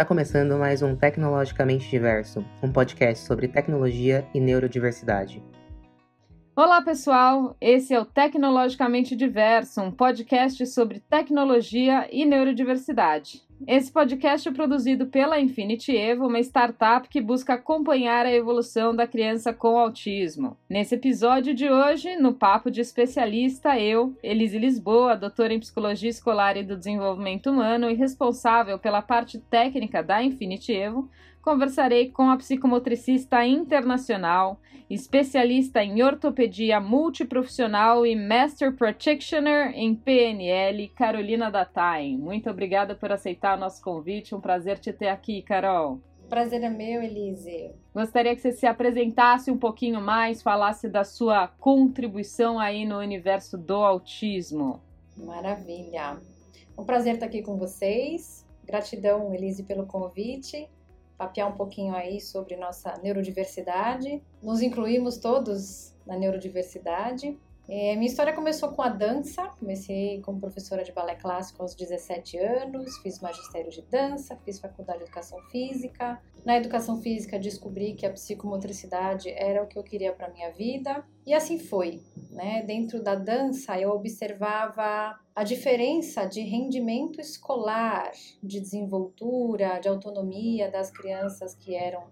Está começando mais um Tecnologicamente Diverso, um podcast sobre tecnologia e neurodiversidade. Olá, pessoal! Esse é o Tecnologicamente Diverso, um podcast sobre tecnologia e neurodiversidade. Esse podcast é produzido pela Infinity Evo, uma startup que busca acompanhar a evolução da criança com autismo. Nesse episódio de hoje, no Papo de Especialista, eu, Elise Lisboa, doutora em Psicologia Escolar e do Desenvolvimento Humano e responsável pela parte técnica da Infinity Evo, conversarei com a psicomotricista internacional, especialista em ortopedia multiprofissional e Master Practitioner em PNL, Carolina Datain. Muito obrigada por aceitar o nosso convite, um prazer te ter aqui, Carol. Prazer é meu, Elise. Gostaria que você se apresentasse um pouquinho mais, falasse da sua contribuição aí no universo do autismo. Maravilha. Um prazer estar aqui com vocês. Gratidão, Elise, pelo convite papear um pouquinho aí sobre nossa neurodiversidade. Nos incluímos todos na neurodiversidade. É, minha história começou com a dança. Comecei como professora de balé clássico aos 17 anos, fiz magistério de dança, fiz faculdade de educação física. Na educação física descobri que a psicomotricidade era o que eu queria para minha vida e assim foi. Né? Dentro da dança eu observava a diferença de rendimento escolar, de desenvoltura, de autonomia das crianças que eram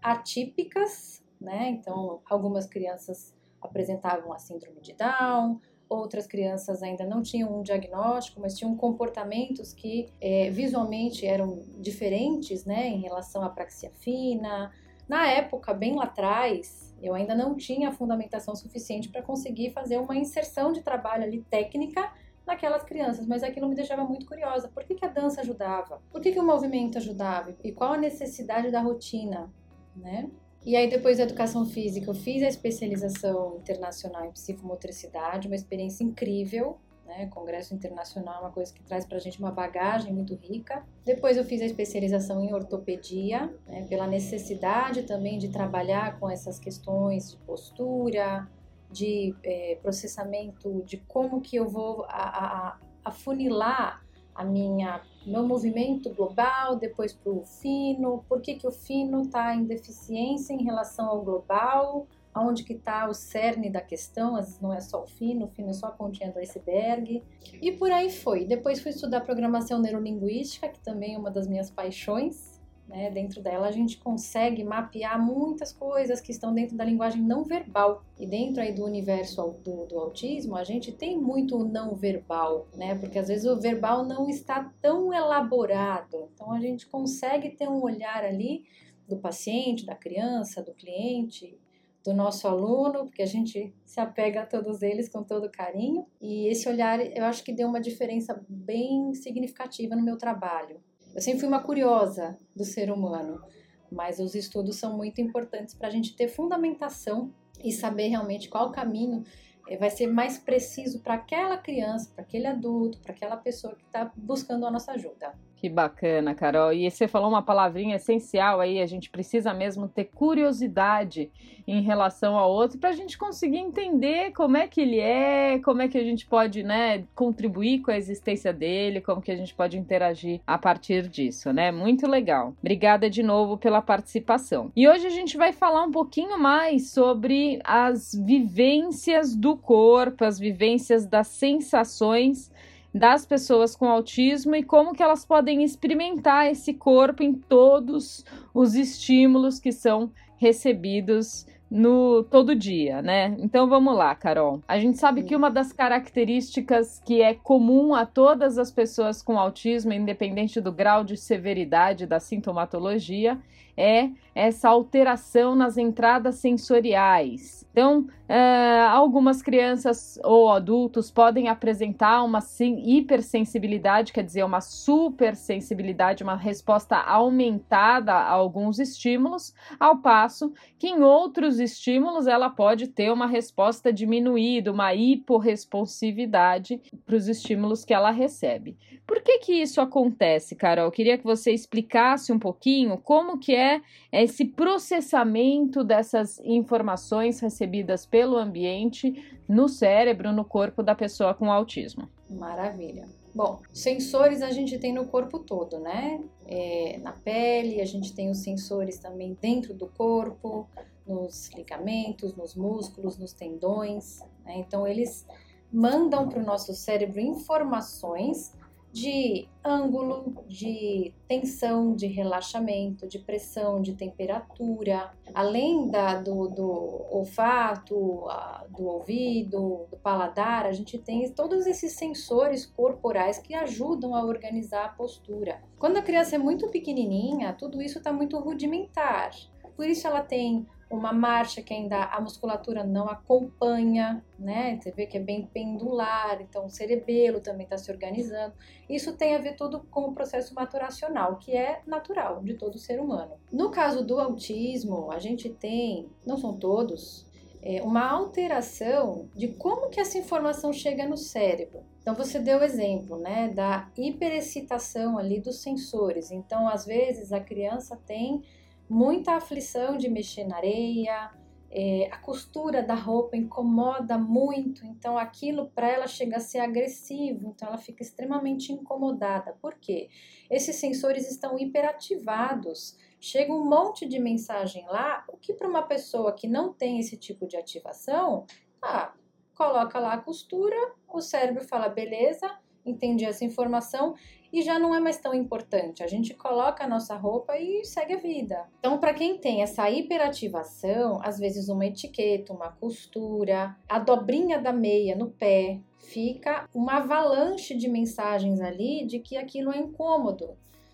atípicas, né? Então algumas crianças apresentavam a síndrome de Down, outras crianças ainda não tinham um diagnóstico, mas tinham comportamentos que é, visualmente eram diferentes, né, em relação à praxia fina. Na época, bem lá atrás, eu ainda não tinha a fundamentação suficiente para conseguir fazer uma inserção de trabalho ali técnica naquelas crianças, mas aquilo me deixava muito curiosa. Por que, que a dança ajudava? Por que, que o movimento ajudava? E qual a necessidade da rotina, né? E aí, depois da educação física, eu fiz a especialização internacional em psicomotricidade, uma experiência incrível, né? Congresso internacional é uma coisa que traz pra gente uma bagagem muito rica. Depois eu fiz a especialização em ortopedia, né? pela necessidade também de trabalhar com essas questões de postura, de é, processamento, de como que eu vou a, a, afunilar a minha meu movimento global, depois para o fino, por que, que o fino está em deficiência em relação ao global, aonde que está o cerne da questão, às vezes não é só o fino, o fino é só a pontinha do iceberg, e por aí foi. Depois fui estudar programação neurolinguística, que também é uma das minhas paixões, né? Dentro dela a gente consegue mapear muitas coisas que estão dentro da linguagem não verbal. E dentro aí do universo do, do autismo, a gente tem muito o não verbal, né? Porque às vezes o verbal não está tão elaborado. Então a gente consegue ter um olhar ali do paciente, da criança, do cliente, do nosso aluno, porque a gente se apega a todos eles com todo carinho. E esse olhar eu acho que deu uma diferença bem significativa no meu trabalho. Eu sempre fui uma curiosa do ser humano, mas os estudos são muito importantes para a gente ter fundamentação e saber realmente qual caminho eh, vai ser mais preciso para aquela criança, para aquele adulto, para aquela pessoa que está buscando a nossa ajuda. Que bacana, Carol. E você falou uma palavrinha essencial aí, a gente precisa mesmo ter curiosidade em relação ao outro para a gente conseguir entender como é que ele é, como é que a gente pode, né, contribuir com a existência dele, como que a gente pode interagir a partir disso, né? Muito legal. Obrigada de novo pela participação. E hoje a gente vai falar um pouquinho mais sobre as vivências do corpo, as vivências das sensações das pessoas com autismo e como que elas podem experimentar esse corpo em todos os estímulos que são recebidos no todo dia, né? Então vamos lá, Carol. A gente sabe que uma das características que é comum a todas as pessoas com autismo, independente do grau de severidade da sintomatologia, é essa alteração nas entradas sensoriais. Então, uh, algumas crianças ou adultos podem apresentar uma sim, hipersensibilidade, quer dizer, uma supersensibilidade, uma resposta aumentada a alguns estímulos, ao passo que em outros estímulos ela pode ter uma resposta diminuída, uma hiporresponsividade para os estímulos que ela recebe. Por que que isso acontece, Carol? Eu queria que você explicasse um pouquinho como que é esse processamento dessas informações recebidas pelo ambiente no cérebro, no corpo da pessoa com autismo. Maravilha. Bom, sensores a gente tem no corpo todo, né? É, na pele, a gente tem os sensores também dentro do corpo, nos ligamentos, nos músculos, nos tendões. Né? Então, eles mandam para o nosso cérebro informações de ângulo, de tensão, de relaxamento, de pressão, de temperatura, além da, do, do olfato, do ouvido, do paladar, a gente tem todos esses sensores corporais que ajudam a organizar a postura. Quando a criança é muito pequenininha, tudo isso está muito rudimentar. Por isso ela tem uma marcha que ainda a musculatura não acompanha, né? Você vê que é bem pendular, então o cerebelo também está se organizando. Isso tem a ver tudo com o processo maturacional, que é natural de todo ser humano. No caso do autismo, a gente tem, não são todos, é uma alteração de como que essa informação chega no cérebro. Então você deu o exemplo, né, da hiperexcitação ali dos sensores. Então às vezes a criança tem muita aflição de mexer na areia, é, a costura da roupa incomoda muito, então aquilo para ela chega a ser agressivo, então ela fica extremamente incomodada. Por quê? Esses sensores estão hiperativados, chega um monte de mensagem lá, o que para uma pessoa que não tem esse tipo de ativação, ah, coloca lá a costura, o cérebro fala beleza, entendi essa informação e já não é mais tão importante. A gente coloca a nossa roupa e segue a vida. Então, para quem tem essa hiperativação, às vezes uma etiqueta, uma costura, a dobrinha da meia no pé, fica uma avalanche de mensagens ali de que aquilo é incômodo,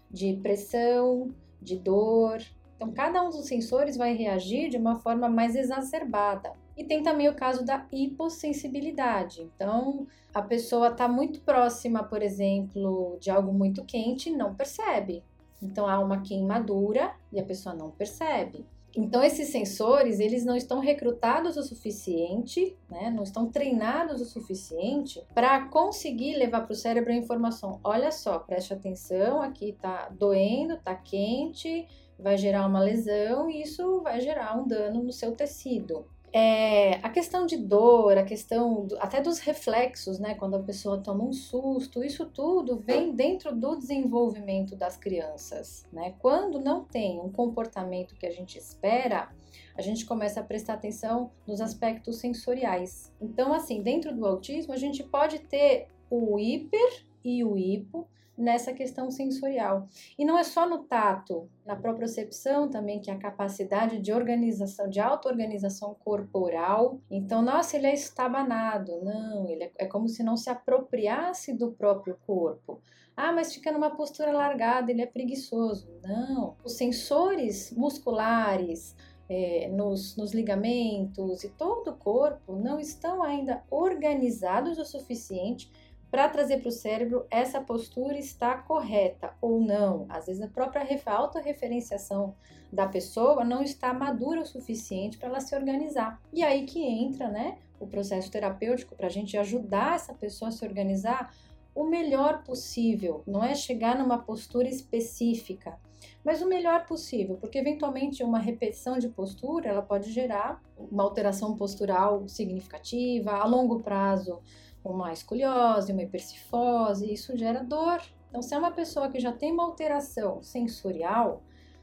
de pressão, de dor. Então, cada um dos sensores vai reagir de uma forma mais exacerbada. E tem também o caso da hipossensibilidade. Então, a pessoa está muito próxima, por exemplo, de algo muito quente e não percebe. Então, há uma queimadura e a pessoa não percebe. Então, esses sensores, eles não estão recrutados o suficiente, né? não estão treinados o suficiente para conseguir levar para o cérebro a informação. Olha só, preste atenção, aqui está doendo, está quente, vai gerar uma lesão e isso vai gerar um dano no seu tecido. É, a questão de dor, a questão do, até dos reflexos, né, quando a pessoa toma um susto, isso tudo vem dentro do desenvolvimento das crianças, né? Quando não tem um comportamento que a gente espera, a gente começa a prestar atenção nos aspectos sensoriais. Então, assim, dentro do autismo, a gente pode ter o hiper e o hipo, nessa questão sensorial. E não é só no tato, na propriocepção também, que é a capacidade de organização, de auto-organização corporal. Então, nossa, ele é estabanado. Não, ele é, é como se não se apropriasse do próprio corpo. Ah, mas fica numa postura largada, ele é preguiçoso. Não. Os sensores musculares, é, nos, nos, ligamentos e todo o corpo não estão ainda organizados o suficiente para trazer para o cérebro essa postura está correta ou não. Às vezes a própria autorreferenciação da pessoa não está madura o suficiente para ela se organizar. E aí que entra né, o processo terapêutico para a gente ajudar essa pessoa a se organizar o melhor possível. Não é chegar numa postura específica, mas o melhor possível, porque eventualmente uma repetição de postura ela pode gerar uma alteração postural significativa a longo prazo uma escoliose, uma hipercifose, isso gera dor. Então, se é uma pessoa que já tem uma alteração sensorial,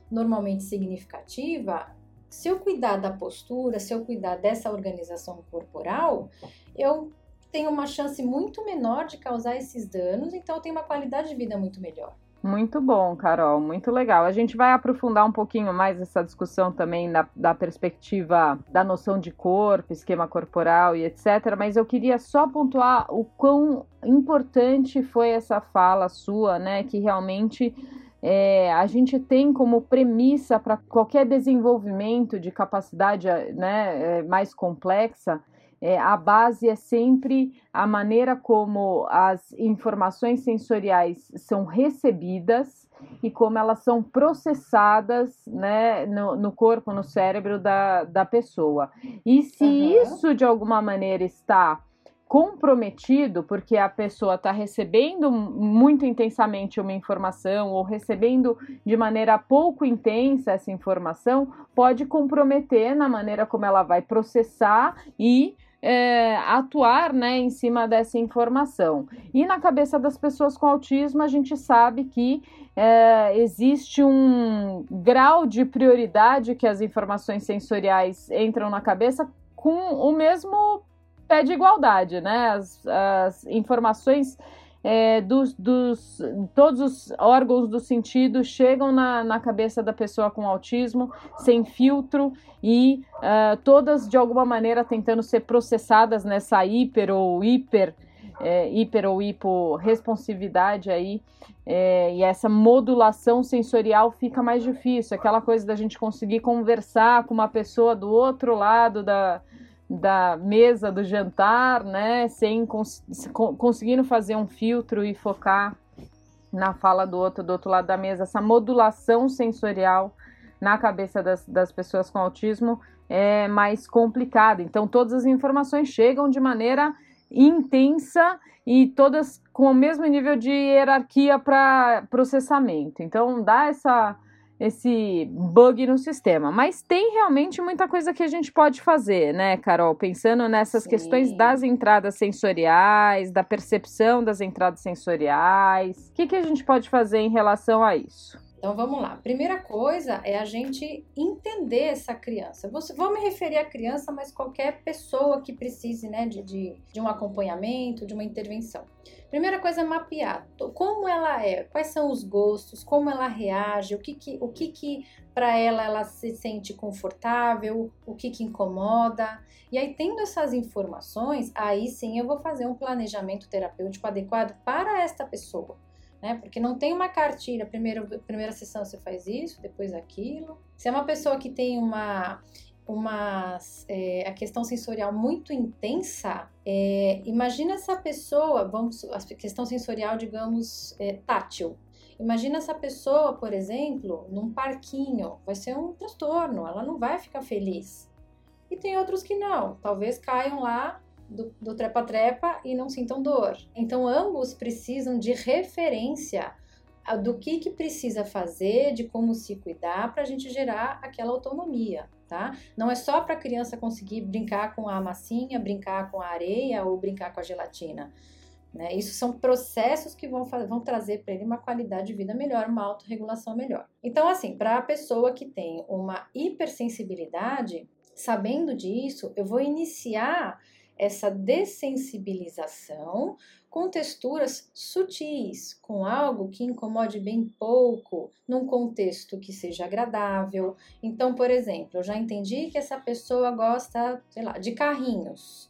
normalmente significativa, se eu cuidar da postura, se eu cuidar dessa organização corporal, eu tenho uma chance muito menor de causar esses danos, então eu tenho uma qualidade de vida muito melhor. Muito bom, Carol, muito legal. A gente vai aprofundar um pouquinho mais essa discussão também da perspectiva da noção de corpo, esquema corporal e etc. Mas eu queria só pontuar o quão importante foi essa fala sua, né? Que realmente é, a gente tem como premissa para qualquer desenvolvimento de capacidade né, é, mais complexa é, a base é sempre a maneira como as informações sensoriais são recebidas e como elas são processadas né, no, no corpo, no cérebro da, da pessoa. E se uhum. isso de alguma maneira está comprometido, porque a pessoa está recebendo muito intensamente uma informação ou recebendo de maneira pouco intensa essa informação, pode comprometer na maneira como ela vai processar e é, atuar né, em cima dessa informação. E na cabeça das pessoas com autismo, a gente sabe que é, existe um grau de prioridade que as informações sensoriais entram na cabeça com o mesmo pé de igualdade, né? As, as informações é, dos, dos, todos os órgãos do sentido chegam na, na cabeça da pessoa com autismo sem filtro e uh, todas de alguma maneira tentando ser processadas nessa hiper ou hiper é, hiper ou hipo responsividade aí. É, e essa modulação sensorial fica mais difícil. Aquela coisa da gente conseguir conversar com uma pessoa do outro lado da, da mesa do jantar, né, sem cons conseguindo fazer um filtro e focar na fala do outro do outro lado da mesa, essa modulação sensorial na cabeça das, das pessoas com autismo é mais complicada. Então, todas as informações chegam de maneira intensa e todas com o mesmo nível de hierarquia para processamento. Então, dá essa esse bug no sistema. Mas tem realmente muita coisa que a gente pode fazer, né, Carol? Pensando nessas Sim. questões das entradas sensoriais, da percepção das entradas sensoriais. O que, que a gente pode fazer em relação a isso? Então vamos lá. Primeira coisa é a gente entender essa criança. Vou me referir à criança, mas qualquer pessoa que precise né, de, de, de um acompanhamento, de uma intervenção. Primeira coisa é mapear como ela é, quais são os gostos, como ela reage, o que que, o que, que para ela ela se sente confortável, o que que incomoda. E aí tendo essas informações, aí sim eu vou fazer um planejamento terapêutico adequado para esta pessoa. Né? Porque não tem uma cartilha, primeiro, primeira sessão você faz isso, depois aquilo. Se é uma pessoa que tem uma uma é, a questão sensorial muito intensa, é, imagina essa pessoa, vamos, a questão sensorial, digamos, é, tátil. Imagina essa pessoa, por exemplo, num parquinho, vai ser um transtorno, ela não vai ficar feliz. E tem outros que não, talvez caiam lá do trepa-trepa e não sintam dor. Então, ambos precisam de referência do que, que precisa fazer, de como se cuidar para a gente gerar aquela autonomia tá? Não é só para a criança conseguir brincar com a massinha, brincar com a areia ou brincar com a gelatina. Né? Isso são processos que vão, vão trazer para ele uma qualidade de vida melhor, uma autorregulação melhor. Então, assim, para a pessoa que tem uma hipersensibilidade, sabendo disso, eu vou iniciar essa dessensibilização com texturas sutis, com algo que incomode bem pouco, num contexto que seja agradável. Então, por exemplo, eu já entendi que essa pessoa gosta, sei lá, de carrinhos.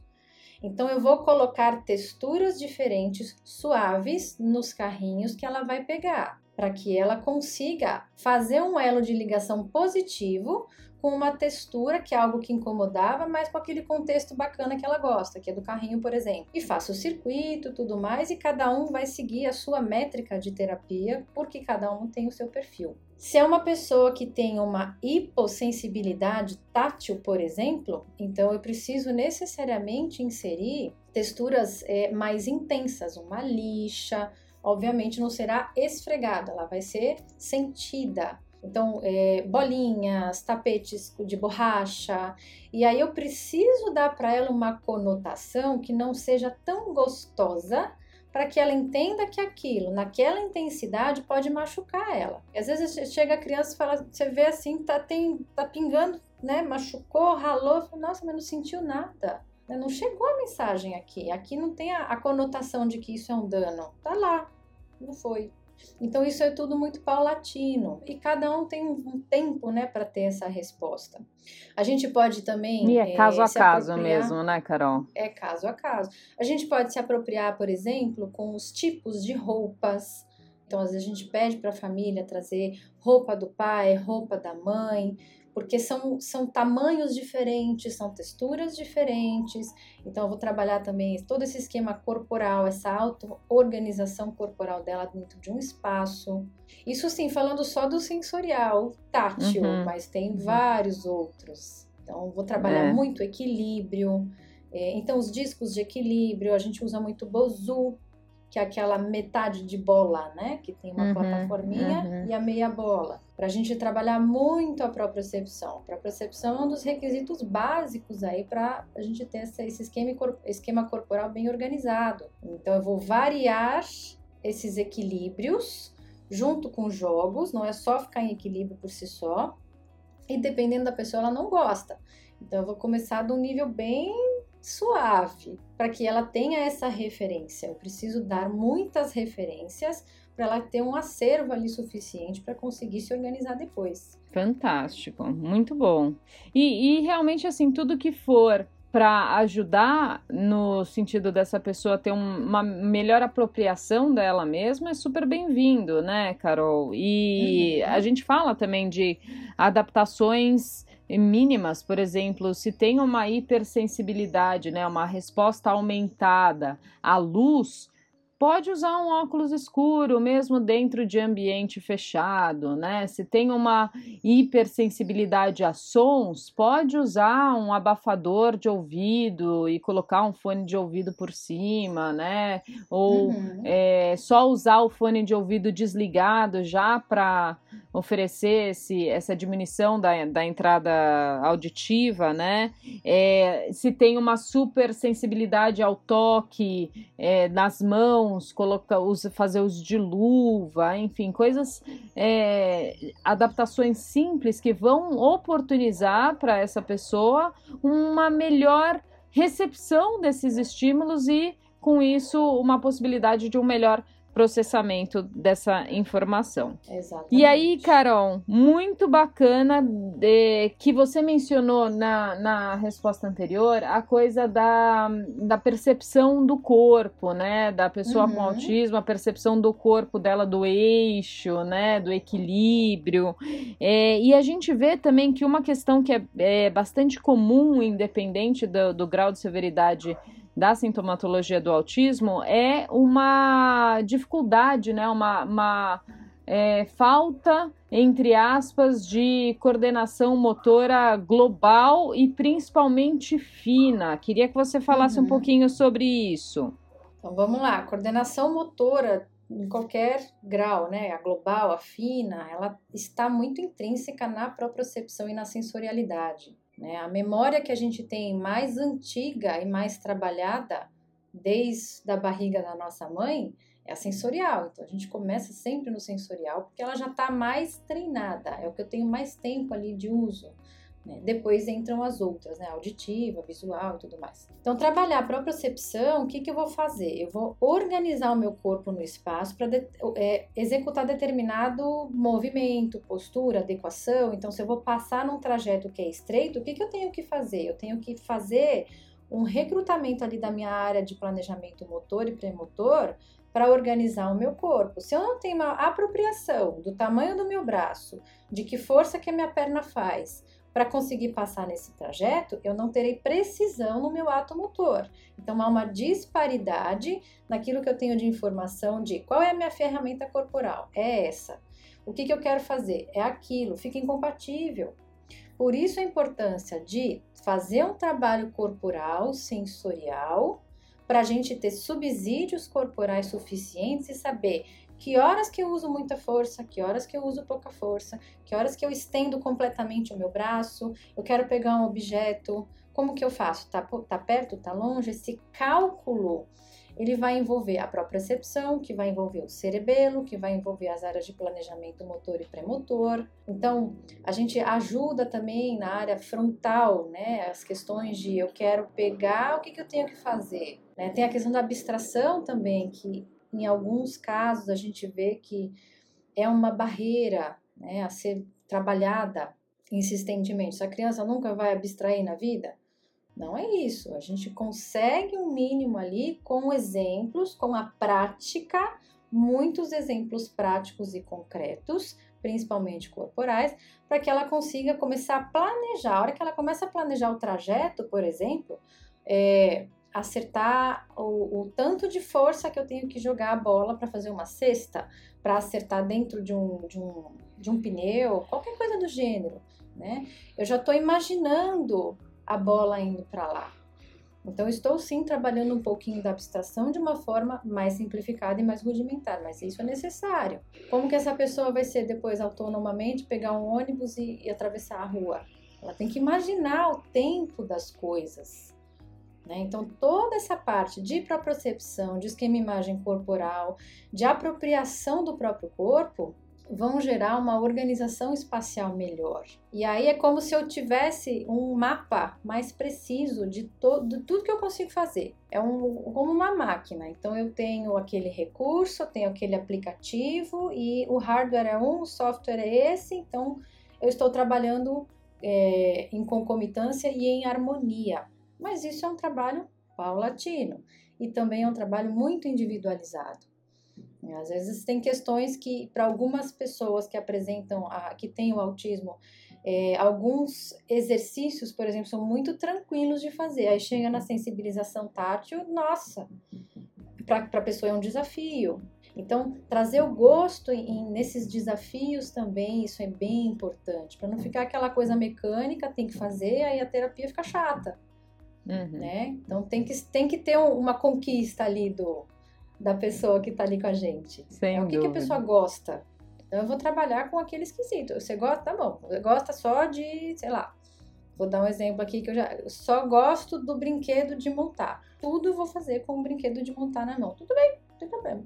Então, eu vou colocar texturas diferentes, suaves, nos carrinhos que ela vai pegar, para que ela consiga fazer um elo de ligação positivo com uma textura que é algo que incomodava, mas com aquele contexto bacana que ela gosta, que é do carrinho, por exemplo. E faça o circuito, tudo mais, e cada um vai seguir a sua métrica de terapia, porque cada um tem o seu perfil. Se é uma pessoa que tem uma hipossensibilidade tátil, por exemplo, então eu preciso necessariamente inserir texturas é, mais intensas, uma lixa, obviamente não será esfregada, ela vai ser sentida, então, é, bolinhas, tapetes de borracha. E aí eu preciso dar para ela uma conotação que não seja tão gostosa para que ela entenda que aquilo, naquela intensidade, pode machucar ela. E às vezes chega a criança e fala, você vê assim, tá, tem, tá pingando, né? Machucou, ralou, fala, nossa, mas não sentiu nada. Né, não chegou a mensagem aqui. Aqui não tem a, a conotação de que isso é um dano. Tá lá, não foi. Então isso é tudo muito paulatino e cada um tem um tempo, né, para ter essa resposta. A gente pode também e é caso é, a caso mesmo, né, Carol? É caso a caso. A gente pode se apropriar, por exemplo, com os tipos de roupas. Então às vezes a gente pede para a família trazer roupa do pai, roupa da mãe porque são, são tamanhos diferentes, são texturas diferentes. Então, eu vou trabalhar também todo esse esquema corporal, essa auto-organização corporal dela dentro de um espaço. Isso sim, falando só do sensorial, tátil, uhum. mas tem uhum. vários outros. Então, vou trabalhar é. muito equilíbrio. É, então, os discos de equilíbrio, a gente usa muito Bozu, que é aquela metade de bola, né? Que tem uma Uhum, plataforminha uhum. e a meia bola. Para a gente trabalhar muito a propriocepção. A propriocepção é um dos requisitos básicos aí para a gente ter esse esquema, esquema corporal bem organizado. Então, eu vou variar esses equilíbrios junto com jogos, não é só ficar em equilíbrio por si só. E dependendo da pessoa, ela não gosta. Então, eu vou começar de um nível bem suave, para que ela tenha essa referência. Eu preciso dar muitas referências para ela ter um acervo ali suficiente para conseguir se organizar depois. Fantástico, muito bom. E, e realmente, assim, tudo que for para ajudar no sentido dessa pessoa ter um- uma melhor apropriação dela mesma é super bem-vindo, né, Carol? E Uhum. a gente fala também de adaptações mínimas, por exemplo, se tem uma hipersensibilidade, né, uma resposta aumentada à luz, pode usar um óculos escuro, mesmo dentro de ambiente fechado, né? Se tem uma hipersensibilidade a sons, pode usar um abafador de ouvido e colocar um fone de ouvido por cima, né? Ou Uhum. é, só usar o fone de ouvido desligado já para oferecer esse, essa diminuição da, da entrada auditiva, né? É, se tem uma super sensibilidade ao toque é, nas mãos, coloca, usa, fazer uso de luva, enfim, coisas, é, adaptações simples que vão oportunizar para essa pessoa uma melhor recepção desses estímulos e, com isso, uma possibilidade de um melhor processamento dessa informação. Exatamente. E aí, Carol, muito bacana de- que você mencionou na, na resposta anterior a coisa da, da percepção do corpo, né? Da pessoa com Uhum. autismo, a percepção do corpo dela, do eixo, né? Do equilíbrio. É, e a gente vê também que uma questão que é, é bastante comum, independente do, do grau de severidade da sintomatologia do autismo é uma dificuldade, né? Uma, uma é, falta, entre aspas, de coordenação motora global e principalmente fina. Queria que você falasse um Uhum. pouquinho sobre isso. Então vamos lá, coordenação motora em qualquer grau, né? A global, a fina, ela está muito intrínseca na propriocepção e na sensorialidade. Né? A memória que a gente tem mais antiga e mais trabalhada desde a barriga da nossa mãe é a sensorial. Então a gente começa sempre no sensorial porque ela já está mais treinada, é o que eu tenho mais tempo ali de uso. Né? Depois entram as outras, né? Auditiva, visual e tudo mais. Então, trabalhar a propriocepção, o que, que eu vou fazer? Eu vou organizar o meu corpo no espaço para é, executar determinado movimento, postura, adequação. Então, se eu vou passar num trajeto que é estreito, o que, que eu tenho que fazer? Eu tenho que fazer um recrutamento ali da minha área de planejamento motor e premotor para organizar o meu corpo. Se eu não tenho uma apropriação do tamanho do meu braço, de que força que a minha perna faz, para conseguir passar nesse trajeto, eu não terei precisão no meu ato motor. Então há uma disparidade naquilo que eu tenho de informação de qual é a minha ferramenta corporal. É essa. O que, que eu quero fazer? É aquilo. Fica incompatível. Por isso a importância de fazer um trabalho corporal, sensorial, para a gente ter subsídios corporais suficientes e saber que horas que eu uso muita força, que horas que eu uso pouca força, que horas que eu estendo completamente o meu braço, eu quero pegar um objeto, como que eu faço? Tá, tá perto, tá longe? Esse cálculo, ele vai envolver a própria percepção, que vai envolver o cerebelo, que vai envolver as áreas de planejamento motor e premotor. Então, a gente ajuda também na área frontal, né? As questões de eu quero pegar, o que, que eu tenho que fazer? Né? Tem a questão da abstração também, que em alguns casos a gente vê que é uma barreira né, a ser trabalhada insistentemente. Se a criança nunca vai abstrair na vida, não é isso. A gente consegue um mínimo ali com exemplos, com a prática, muitos exemplos práticos e concretos, principalmente corporais, para que ela consiga começar a planejar. A hora que ela começa a planejar o trajeto, por exemplo, é, acertar o, o, tanto de força que eu tenho que jogar a bola para fazer uma cesta, para acertar dentro de um, de, um, de um pneu, qualquer coisa do gênero, né? Eu já estou imaginando a bola indo para lá. Então, estou sim trabalhando um pouquinho da abstração de uma forma mais simplificada e mais rudimentar, mas isso é necessário. Como que essa pessoa vai ser depois autonomamente pegar um ônibus e, e atravessar a rua? Ela tem que imaginar o tempo das coisas. Né? Então, toda essa parte de propriocepção, de esquema imagem corporal, de apropriação do próprio corpo, vão gerar uma organização espacial melhor. E aí é como se eu tivesse um mapa mais preciso de, de tudo que eu consigo fazer. É um, como uma máquina. Então eu tenho aquele recurso, eu tenho aquele aplicativo e o hardware é um, o software é esse. Então eu estou trabalhando é, em concomitância e em harmonia. Mas isso é um trabalho paulatino e também é um trabalho muito individualizado. Às vezes tem questões que, para algumas pessoas que apresentam, a, que têm o autismo, é, alguns exercícios, por exemplo, são muito tranquilos de fazer. Aí chega na sensibilização tátil, nossa, para a pessoa é um desafio. Então, trazer o gosto em, nesses desafios também, isso é bem importante, para não ficar aquela coisa mecânica, tem que fazer, aí a terapia fica chata. Uhum. Né? Então tem que, tem que ter uma conquista ali do, da pessoa que está ali com a gente. Sem é o que, que, a pessoa gosta. Então eu vou trabalhar com aquele esquisito. Você gosta? Tá bom. Você gosta só de, sei lá. Vou dar um exemplo aqui que eu já eu só gosto do brinquedo de montar. Tudo eu vou fazer com o brinquedo de montar na mão. Tudo bem, não tem problema.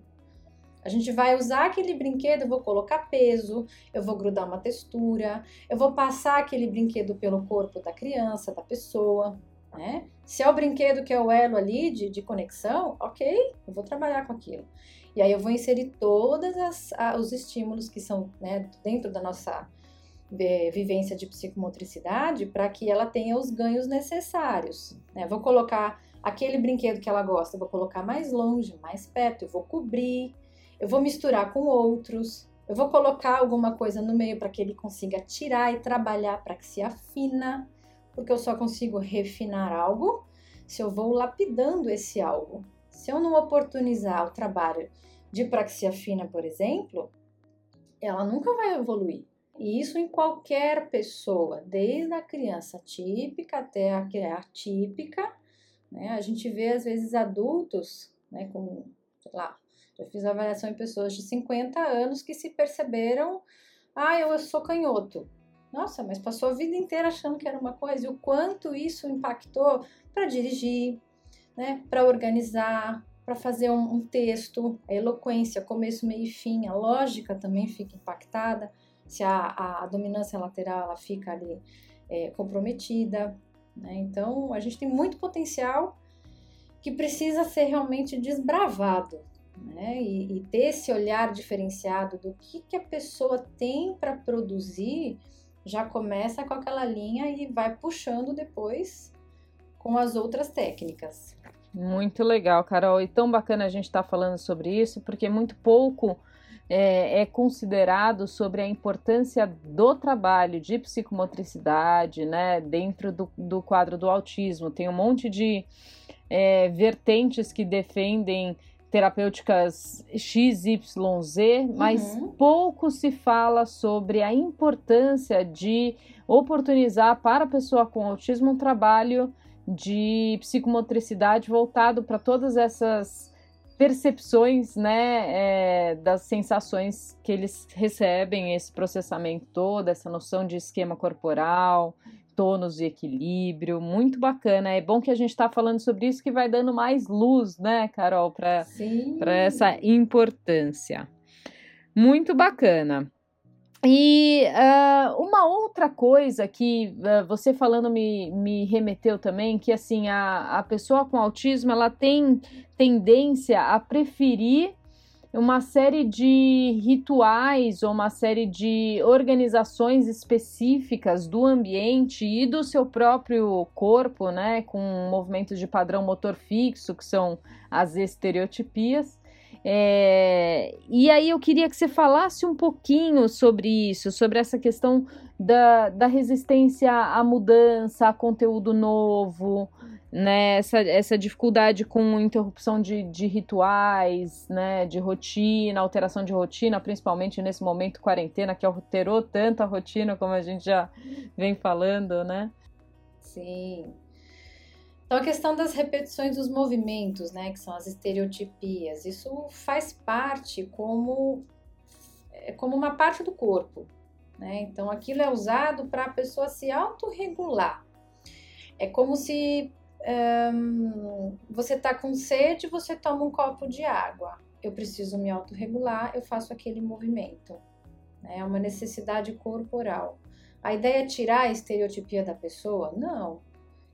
A gente vai usar aquele brinquedo, eu vou colocar peso, eu vou grudar uma textura, eu vou passar aquele brinquedo pelo corpo da criança, da pessoa. Né? Se é o brinquedo que é o elo ali de, de conexão, ok, eu vou trabalhar com aquilo. E aí eu vou inserir todos os estímulos que são né, dentro da nossa é, vivência de psicomotricidade para que ela tenha os ganhos necessários. Né? Vou colocar aquele brinquedo que ela gosta, vou colocar mais longe, mais perto, eu vou cobrir, eu vou misturar com outros, eu vou colocar alguma coisa no meio para que ele consiga tirar e trabalhar para que se afina porque eu só consigo refinar algo se eu vou lapidando esse algo. Se eu não oportunizar o trabalho de praxia fina, por exemplo, ela nunca vai evoluir. E isso em qualquer pessoa, desde a criança típica até a é atípica. Né? A gente vê, às vezes, adultos, né, com, sei lá, já fiz avaliação em pessoas de 50 anos que se perceberam, ah, eu sou canhoto. Nossa, mas passou a vida inteira achando que era uma coisa, e o quanto isso impactou para dirigir, né, para organizar, para fazer um, um, texto, a eloquência, começo, meio e fim, a lógica também fica impactada, se a, a dominância lateral ela fica ali é, comprometida. Né? Então, a gente tem muito potencial que precisa ser realmente desbravado. Né? E, e ter esse olhar diferenciado do que, que a pessoa tem para produzir já começa com aquela linha e vai puxando depois com as outras técnicas. Muito legal, Carol. E tão bacana a gente estar tá falando sobre isso, porque muito pouco é, é, considerado sobre a importância do trabalho de psicomotricidade, né, dentro do, do quadro do autismo. Tem um monte de é, vertentes que defendem terapêuticas XYZ, mas uhum. pouco se fala sobre a importância de oportunizar para a pessoa com autismo um trabalho de psicomotricidade voltado para todas essas percepções, né, é, das sensações que eles recebem, esse processamento todo, essa noção de esquema corporal, tônus e equilíbrio, muito bacana. É bom que a gente está falando sobre isso que vai dando mais luz, né, Carol, para essa importância. Muito bacana. E uh, uma outra coisa que uh, você falando me, me remeteu também, que assim, a, a pessoa com autismo ela tem tendência a preferir uma série de rituais ou uma série de organizações específicas do ambiente e do seu próprio corpo, né, com movimentos de padrão motor fixo, que são as estereotipias. É, e aí eu queria que você falasse um pouquinho sobre isso, sobre essa questão da, da resistência à mudança, a conteúdo novo, né, essa, essa dificuldade com interrupção de, de rituais, né, de rotina, alteração de rotina, principalmente nesse momento quarentena que alterou tanto a rotina como a gente já vem falando, né? Sim. Então, a questão das repetições dos movimentos, né, que são as estereotipias, isso faz parte como, é, como uma parte do corpo. Né? Então, aquilo é usado para a pessoa se autorregular. É como se um, você está com sede, você toma um copo de água. Eu preciso me autorregular, eu faço aquele movimento. Né? É uma necessidade corporal. A ideia é tirar a estereotipia da pessoa? Não.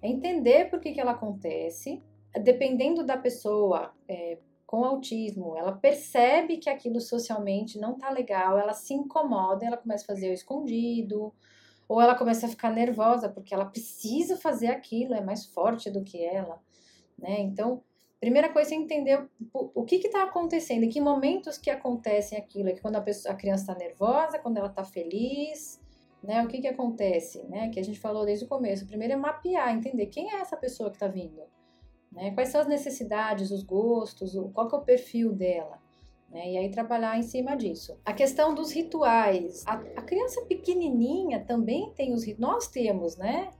É entender por que, que ela acontece. Dependendo da pessoa é, com autismo, ela percebe que aquilo socialmente não tá legal, ela se incomoda, ela começa a fazer o escondido, ou ela começa a ficar nervosa porque ela precisa fazer aquilo, é mais forte do que ela, né? Então, primeira coisa é entender o, que está acontecendo, em que momentos que acontecem aquilo, é que quando a, pessoa, a criança está nervosa, quando ela está feliz, né? O que que acontece, né? Que a gente falou desde o começo. Primeiro é mapear, entender quem é essa pessoa que está vindo, né? Quais são as necessidades, os gostos, qual que é o perfil dela. Né? E aí trabalhar em cima disso. A questão dos rituais. A, a criança pequenininha também tem os nós temos, né?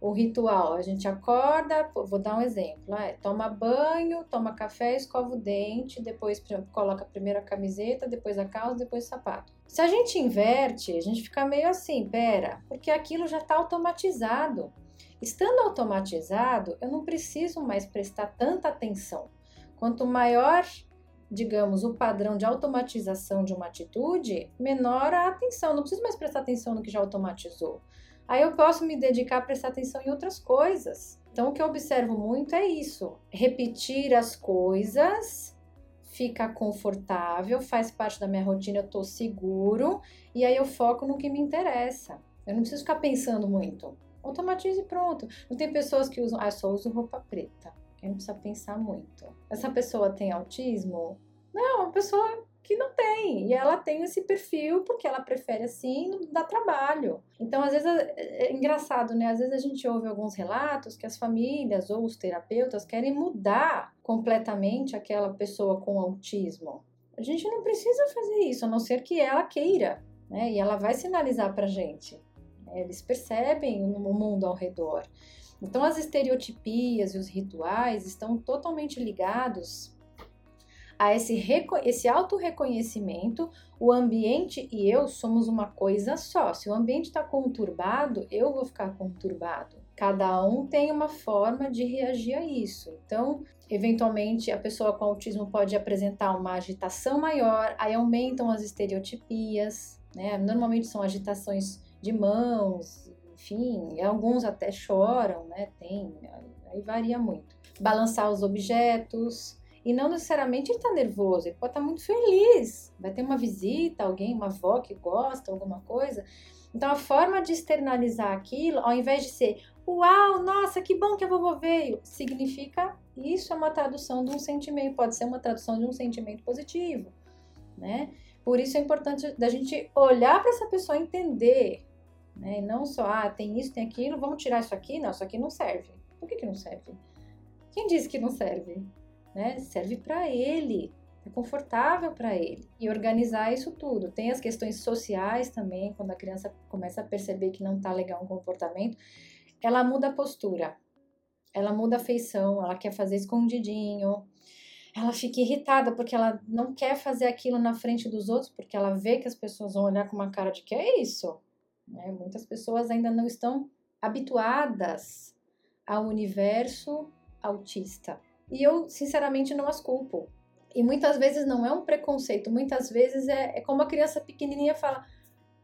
O ritual, a gente acorda, vou dar um exemplo, é, toma banho, toma café, escova o dente, depois coloca primeiro a camiseta, depois a calça, depois o sapato. Se a gente inverte, a gente fica meio assim, pera, porque aquilo já está automatizado. Estando automatizado, eu não preciso mais prestar tanta atenção. Quanto maior digamos, o padrão de automatização de uma atitude, menor a atenção. Não preciso mais prestar atenção no que já automatizou. Aí eu posso me dedicar a prestar atenção em outras coisas. Então, o que eu observo muito é isso: repetir as coisas, fica confortável, faz parte da minha rotina, eu tô seguro, e aí eu foco no que me interessa. Eu não preciso ficar pensando muito. Automatize e pronto. Não tem pessoas que usam, ah, só uso roupa preta. A gente precisa pensar muito. Essa pessoa tem autismo? Não, uma pessoa que não tem. E ela tem esse perfil porque ela prefere assim, não dá trabalho. Então, às vezes, é, é engraçado, né? Às vezes a gente ouve alguns relatos que as famílias ou os terapeutas querem mudar completamente aquela pessoa com autismo. A gente não precisa fazer isso, a não ser que ela queira, né? E ela vai sinalizar pra gente. Eles percebem o mundo ao redor. Então, as estereotipias e os rituais estão totalmente ligados a esse, esse auto-reconhecimento. O ambiente e eu somos uma coisa só. Se o ambiente está conturbado, eu vou ficar conturbado. Cada um tem uma forma de reagir a isso. Então, eventualmente, a pessoa com autismo pode apresentar uma agitação maior, aí aumentam as estereotipias, né? Normalmente são agitações de mãos, enfim, alguns até choram, né? Tem, aí varia muito. Balançar os objetos, e não necessariamente ele está nervoso, ele pode estar tá muito feliz. Vai ter uma visita, alguém, uma avó que gosta, alguma coisa. Então a forma de externalizar aquilo, ao invés de ser uau, nossa, que bom que a vovó veio, significa isso é uma tradução de um sentimento, pode ser uma tradução de um sentimento positivo, né? Por isso é importante da gente olhar para essa pessoa entender né? E não só, ah, tem isso, tem aquilo, vamos tirar isso aqui. Não, isso aqui não serve. Por que, que não serve? Quem disse que não serve? Né? Serve para ele, é confortável para ele. E organizar isso tudo. Tem as questões sociais também, quando a criança começa a perceber que não está legal um comportamento, ela muda a postura, ela muda a feição, ela quer fazer escondidinho, ela fica irritada porque ela não quer fazer aquilo na frente dos outros, porque ela vê que as pessoas vão olhar com uma cara de que é isso? Né? Muitas pessoas ainda não estão habituadas ao universo autista. E eu, sinceramente, não as culpo. E muitas vezes não é um preconceito, muitas vezes é, é como a criança pequenininha fala: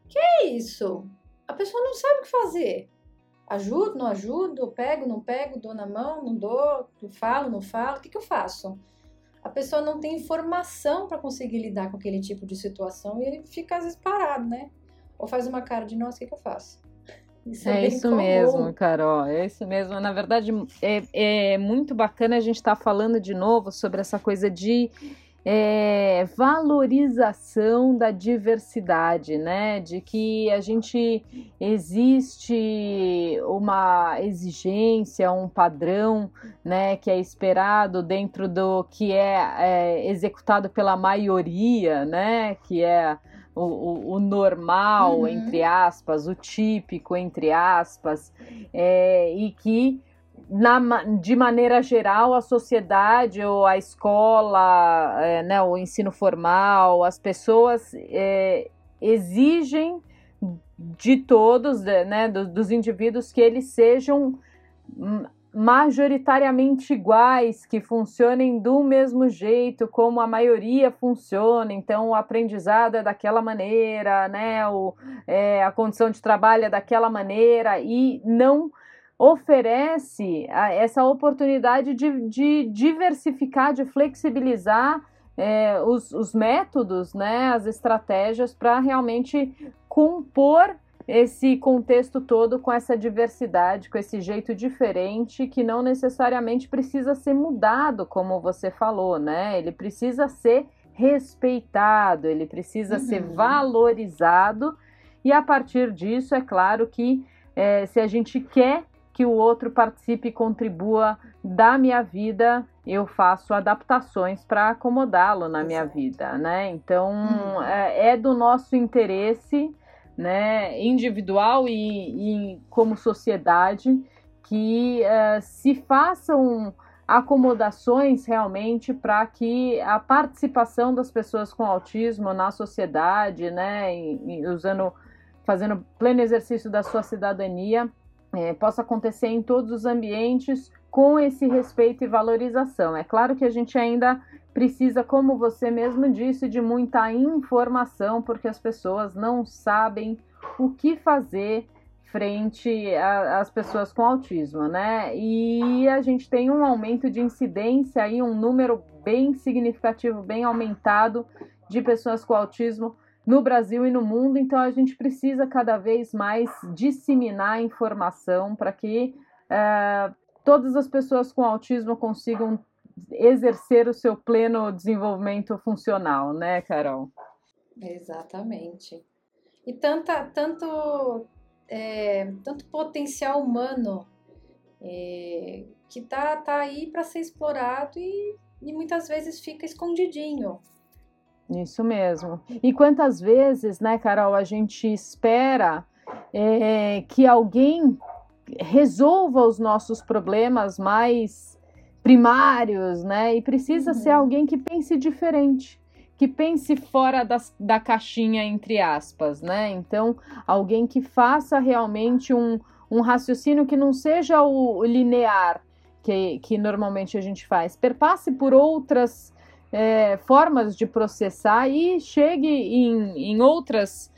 Que é isso? A pessoa não sabe o que fazer. Ajudo, não ajudo, pego, não pego, dou na mão, não dou, falo, não falo, o que, que eu faço? A pessoa não tem informação para conseguir lidar com aquele tipo de situação e ele fica às vezes parado, né? Ou faz uma cara de nossa, o que, que eu faço? Isso é, é isso comum. mesmo, Carol, é isso mesmo. Na verdade, é, é muito bacana a gente estar tá falando de novo sobre essa coisa de é, valorização da diversidade, né? De que a gente existe uma exigência, um padrão, né? Que é esperado dentro do que é, é executado pela maioria, né? Que é o, o, o normal, uhum. entre aspas, o típico, entre aspas, é, e que na, de maneira geral, a sociedade ou a escola, é, né, o ensino formal, as pessoas é, exigem de todos, né, dos, dos indivíduos, que eles sejam majoritariamente iguais, que funcionem do mesmo jeito como a maioria funciona. Então, o aprendizado é daquela maneira, né? O, é, a condição de trabalho é daquela maneira e não oferece essa oportunidade de, de diversificar, de flexibilizar é, os, os métodos, né, as estratégias para realmente compor esse contexto todo com essa diversidade, com esse jeito diferente que não necessariamente precisa ser mudado, como você falou, né? Ele precisa ser respeitado, ele precisa uhum. ser valorizado e a partir disso é claro que é, se a gente quer que o outro participe e contribua da minha vida, eu faço adaptações para acomodá-lo na minha vida, né? Então uhum. é, é do nosso interesse né, individual e, e como sociedade, que uh, se façam acomodações realmente para que a participação das pessoas com autismo na sociedade, né, e, e usando, fazendo pleno exercício da sua cidadania, é, possa acontecer em todos os ambientes com esse respeito e valorização. É claro que a gente ainda precisa, como você mesmo disse, de muita informação, porque as pessoas não sabem o que fazer frente às pessoas com autismo, né? E a gente tem um aumento de incidência aí, um número bem significativo, bem aumentado de pessoas com autismo no Brasil e no mundo, então a gente precisa cada vez mais disseminar informação para que uh, todas as pessoas com autismo consigam exercer o seu pleno desenvolvimento funcional, né, Carol? Exatamente. E tanta, tanto, é, tanto potencial humano é, que tá, tá aí para ser explorado e, e muitas vezes fica escondidinho. Isso mesmo. E quantas vezes, né, Carol, a gente espera é, que alguém resolva os nossos problemas mais primários, né? E precisa uhum. ser alguém que pense diferente, que pense fora das, da caixinha, entre aspas, né? Então, alguém que faça realmente um, um raciocínio que não seja o, o linear que, que normalmente a gente faz, perpasse por outras é, formas de processar e chegue em, em outras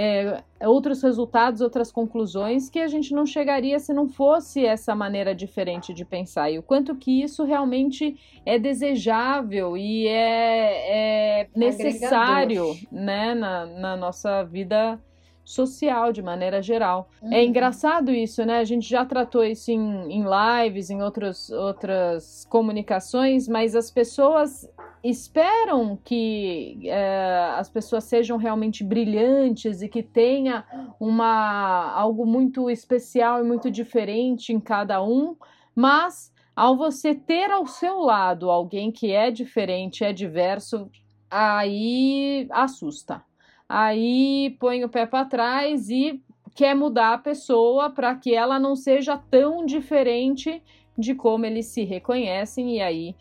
é, outros resultados, outras conclusões que a gente não chegaria se não fosse essa maneira diferente de pensar. E o quanto que isso realmente é desejável e é, é necessário né, na, na nossa vida social de maneira geral. É uhum. É engraçado isso, né? A gente já tratou isso em, em lives, em outros, outras comunicações, mas as pessoas esperam que é, as pessoas sejam realmente brilhantes e que tenha uma algo muito especial e muito diferente em cada um, mas ao você ter ao seu lado alguém que é diferente, é diverso, aí assusta. Aí põe o pé para trás e quer mudar a pessoa para que ela não seja tão diferente de como eles se reconhecem e aí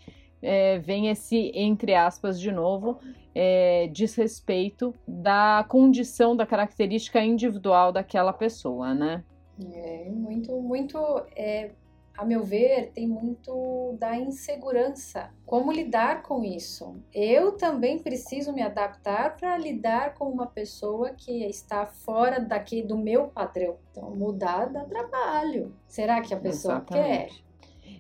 é, vem esse, entre aspas, de novo, é, desrespeito da condição, da característica individual daquela pessoa, né? É, muito, muito, é, a meu ver, tem muito da insegurança. Como lidar com isso? Eu também preciso me adaptar para lidar com uma pessoa que está fora daqui do meu padrão. Então, mudar dá trabalho. Será que a pessoa Exatamente. quer?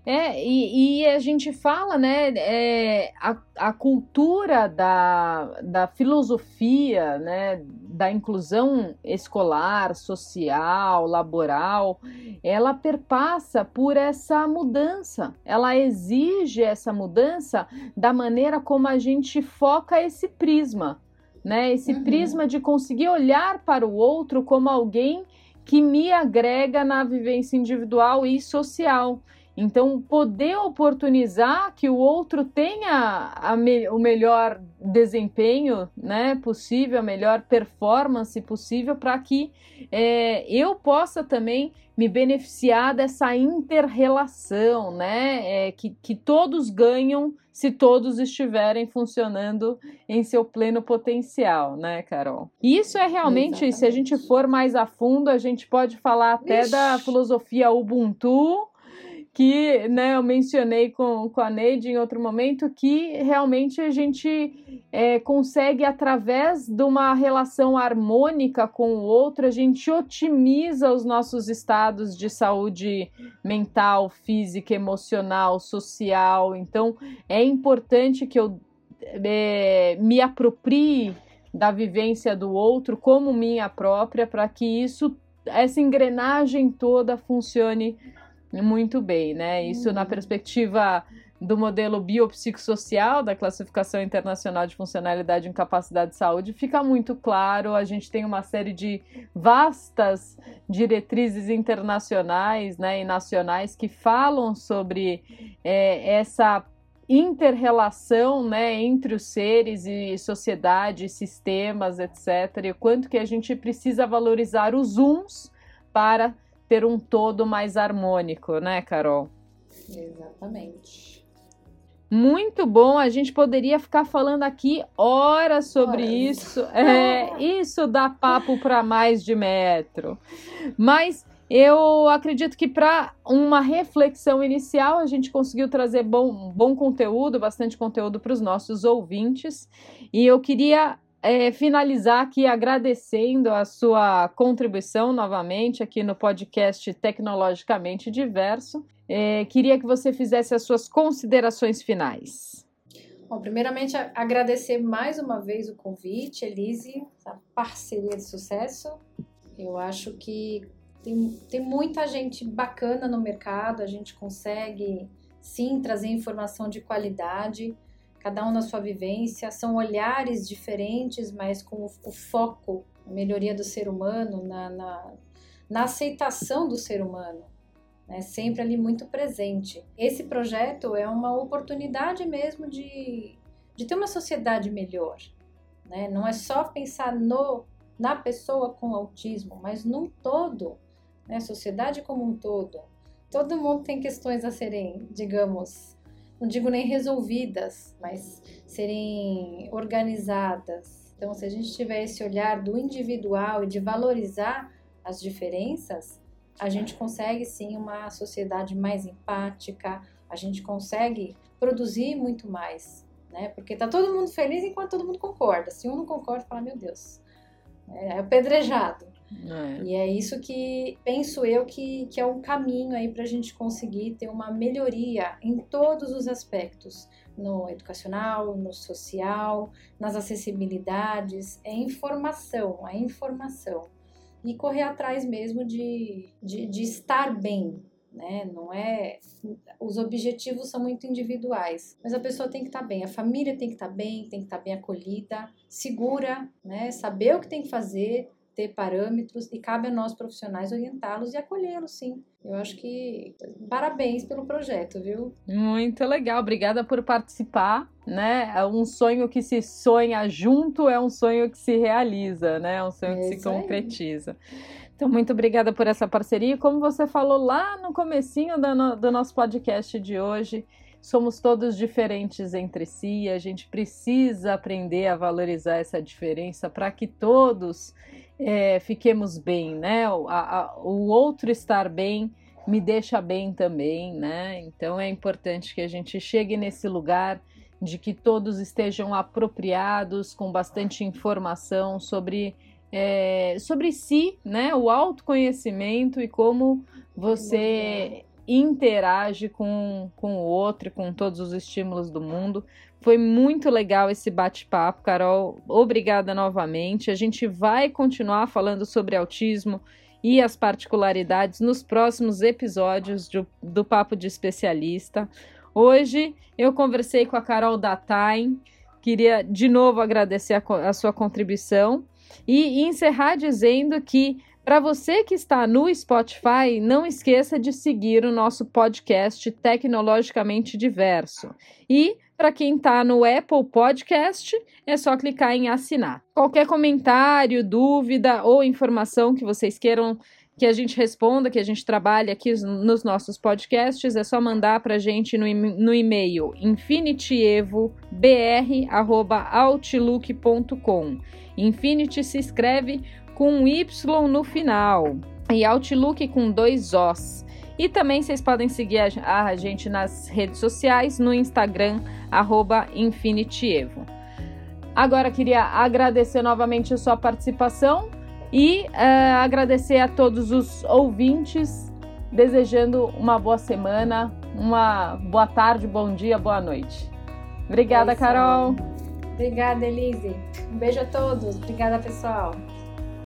É, e, e, a gente fala, né, é, a, a cultura da, da filosofia, né, da inclusão escolar, social, laboral, ela perpassa por essa mudança, ela exige essa mudança da maneira como a gente foca esse prisma, né, esse uhum. prisma de conseguir olhar para o outro como alguém que me agrega na vivência individual e social Então, poder oportunizar que o outro tenha me, o melhor desempenho né, possível, a melhor performance possível, para que é, eu possa também me beneficiar dessa inter-relação, né? É, que, que todos ganham se todos estiverem funcionando em seu pleno potencial, né, Carol? Isso é realmente, Exatamente. se a gente for mais a fundo, a gente pode falar até Ixi. da filosofia Ubuntu, que né, eu mencionei com, com a Neide em outro momento, que realmente a gente é, consegue, através de uma relação harmônica com o outro, a gente otimiza os nossos estados de saúde mental, física, emocional, social. Então, é importante que eu é, me aproprie da vivência do outro como minha própria, para que isso, essa engrenagem toda funcione muito bem, né? Isso na uhum. perspectiva do modelo biopsicossocial da classificação internacional de funcionalidade e incapacidade de saúde fica muito claro. A gente tem uma série de vastas diretrizes internacionais né, e nacionais que falam sobre é, essa interrelação né, entre os seres e sociedade, sistemas, etc. E o quanto que a gente precisa valorizar os uns para ter um todo mais harmônico, né, Carol? Exatamente. Muito bom, a gente poderia ficar falando aqui horas sobre horas. isso. É, isso dá papo para mais de metro. Mas eu acredito que para uma reflexão inicial a gente conseguiu trazer bom, bom conteúdo, bastante conteúdo para os nossos ouvintes. E eu queria é, finalizar aqui agradecendo a sua contribuição novamente aqui no podcast Tecnologicamente Diverso. É, queria que você fizesse as suas considerações finais. Bom, primeiramente, agradecer mais uma vez o convite, Elise, essa parceria de sucesso. Eu acho que tem, tem muita gente bacana no mercado, a gente consegue sim trazer informação de qualidade cada um na sua vivência, são olhares diferentes, mas com o, o foco na melhoria do ser humano, na, na, na aceitação do ser humano, né? sempre ali muito presente. Esse projeto é uma oportunidade mesmo de, de ter uma sociedade melhor. Né? Não é só pensar no, na pessoa com autismo, mas num todo, né? sociedade como um todo. Todo mundo tem questões a serem, digamos, não digo nem resolvidas, mas serem organizadas. Então, se a gente tiver esse olhar do individual e de valorizar as diferenças, a gente consegue sim uma sociedade mais empática, a gente consegue produzir muito mais, né? Porque tá todo mundo feliz enquanto todo mundo concorda. Se um não concorda, fala, meu Deus, é apedrejado. É. E é isso que penso eu que, que é um caminho aí para a gente conseguir ter uma melhoria em todos os aspectos, no educacional, no social, nas acessibilidades, é informação, a informação. E correr atrás mesmo de, de, de estar bem, né? Não é. Os objetivos são muito individuais, mas a pessoa tem que estar bem, a família tem que estar bem, tem que estar bem acolhida, segura, né? Saber o que tem que fazer, ter parâmetros e cabe a nós profissionais orientá-los e acolhê-los, sim. Eu acho que parabéns pelo projeto, viu? Muito legal, obrigada por participar, né? É um sonho que se sonha junto, é um sonho que se realiza, né? É um sonho é que se concretiza. Aí. Então, muito obrigada por essa parceria. Como você falou lá no comecinho do, do nosso podcast de hoje, somos todos diferentes entre si, a gente precisa aprender a valorizar essa diferença para que todos é, fiquemos bem, né? O, a, o outro estar bem me deixa bem também, né? Então é importante que a gente chegue nesse lugar de que todos estejam apropriados, com bastante informação sobre, é, sobre si, né? O autoconhecimento e como você interage com, com o outro, com todos os estímulos do mundo. Foi muito legal esse bate-papo, Carol. Obrigada novamente. A gente vai continuar falando sobre autismo e as particularidades nos próximos episódios do, do Papo de Especialista. Hoje eu conversei com a Carol Datain. Queria de novo agradecer a, a sua contribuição e encerrar dizendo que Para você que está no Spotify, não esqueça de seguir o nosso podcast Tecnologicamente Diverso. E para quem está no Apple Podcast, é só clicar em assinar. Qualquer comentário, dúvida ou informação que vocês queiram que a gente responda, que a gente trabalhe aqui nos nossos podcasts, é só mandar para a gente no, e-mail infinityevo.br.outlook.com. Infinity se escreve com um Y no final e Outlook com dois Os. E também vocês podem seguir a, a gente nas redes sociais, no Instagram, InfinityEvo. Agora queria agradecer novamente a sua participação e uh, agradecer a todos os ouvintes, desejando uma boa semana, uma boa tarde, bom dia, boa noite. Obrigada, é Carol. Obrigada, Elise. Um beijo a todos. Obrigada, pessoal.